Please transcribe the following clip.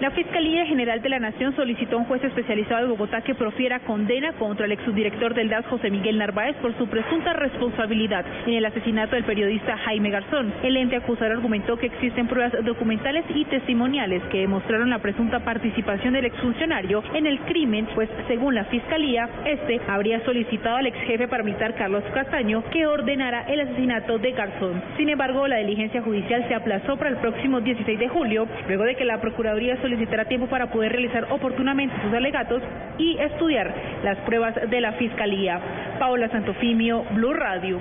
La Fiscalía General de la Nación solicitó a un juez especializado de Bogotá que profiera condena contra el exsubdirector del DAS José Miguel Narváez por su presunta responsabilidad en el asesinato del periodista Jaime Garzón. El ente acusador argumentó que existen pruebas documentales y testimoniales que demostraron la presunta participación del exfuncionario en el crimen, pues según la Fiscalía, este habría solicitado al ex jefe paramilitar Carlos Castaño que ordenara el asesinato de Garzón. Sin embargo, la diligencia judicial se aplazó para el próximo 16 de julio, luego de que la Procuraduría solicitará tiempo para poder realizar oportunamente sus alegatos y estudiar las pruebas de la Fiscalía. Paola Santofimio, Blue Radio.